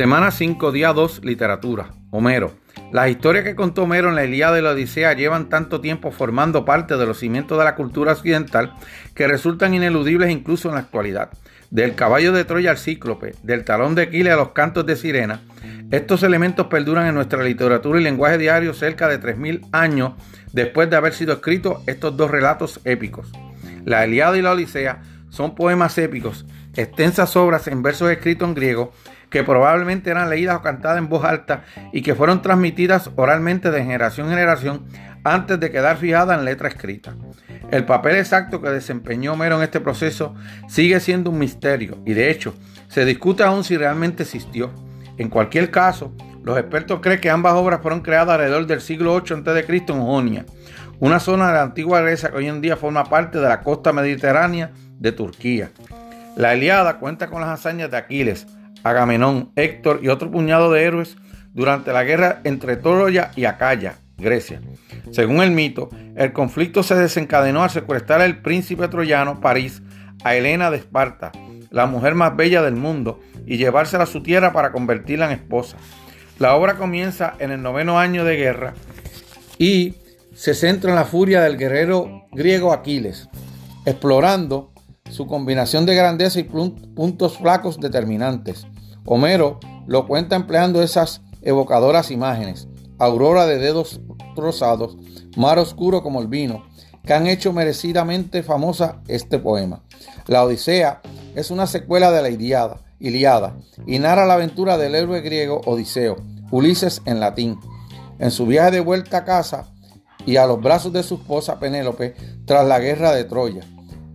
Semana 5, día 2, literatura. Homero. Las historias que contó Homero en la Ilíada y la Odisea llevan tanto tiempo formando parte de los cimientos de la cultura occidental que resultan ineludibles incluso en la actualidad. Del caballo de Troya al cíclope, del talón de Aquiles a los cantos de sirena, estos elementos perduran en nuestra literatura y lenguaje diario cerca de 3.000 años después de haber sido escritos estos dos relatos épicos. La Ilíada y la Odisea son poemas épicos, extensas obras en versos escritos en griego que probablemente eran leídas o cantadas en voz alta y que fueron transmitidas oralmente de generación en generación antes de quedar fijadas en letra escrita. El papel exacto que desempeñó Homero en este proceso sigue siendo un misterio y de hecho se discute aún si realmente existió. En cualquier caso, los expertos creen que ambas obras fueron creadas alrededor del siglo 8 a.C. en Jonia, una zona de la antigua Grecia que hoy en día forma parte de la costa mediterránea de Turquía. La Eliada cuenta con las hazañas de Aquiles, Agamenón, Héctor y otro puñado de héroes durante la guerra entre Troya y Acaya, Grecia. Según el mito, el conflicto se desencadenó al secuestrar al príncipe troyano París a Helena de Esparta, la mujer más bella del mundo, y llevársela a su tierra para convertirla en esposa. La obra comienza en el noveno año de guerra y se centra en la furia del guerrero griego Aquiles, explorando su combinación de grandeza y puntos flacos determinantes. Homero lo cuenta empleando esas evocadoras imágenes, aurora de dedos trozados, mar oscuro como el vino, que han hecho merecidamente famosa este poema. La Odisea es una secuela de la Iliada, Iliada y narra la aventura del héroe griego Odiseo, Ulises en latín, en su viaje de vuelta a casa y a los brazos de su esposa Penélope tras la guerra de Troya.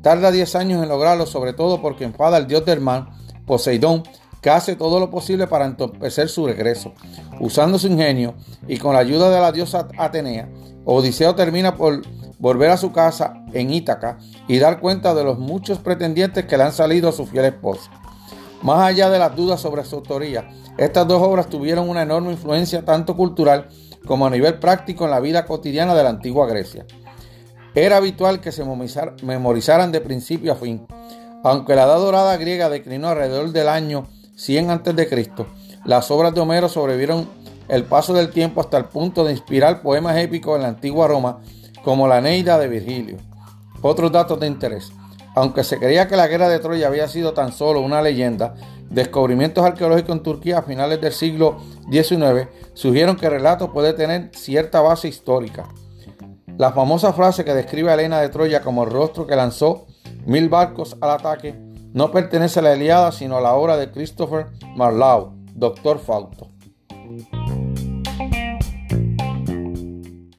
Tarda 10 años en lograrlo, sobre todo porque enfada al dios del mar, Poseidón, que hace todo lo posible para entorpecer su regreso. Usando su ingenio y con la ayuda de la diosa Atenea, Odiseo termina por volver a su casa en Ítaca y dar cuenta de los muchos pretendientes que le han salido a su fiel esposa. Más allá de las dudas sobre su autoría, estas dos obras tuvieron una enorme influencia tanto cultural como a nivel práctico en la vida cotidiana de la antigua Grecia. Era habitual que se memorizaran de principio a fin. Aunque la edad dorada griega declinó alrededor del año 100 a.C., las obras de Homero sobrevivieron el paso del tiempo hasta el punto de inspirar poemas épicos en la antigua Roma, como la Neida de Virgilio. Otros datos de interés. Aunque se creía que la guerra de Troya había sido tan solo una leyenda, descubrimientos arqueológicos en Turquía a finales del siglo XIX sugirieron que el relato puede tener cierta base histórica. La famosa frase que describe a Elena de Troya como el rostro que lanzó mil barcos al ataque no pertenece a la Eliada, sino a la obra de Christopher Marlowe, Doctor Fausto.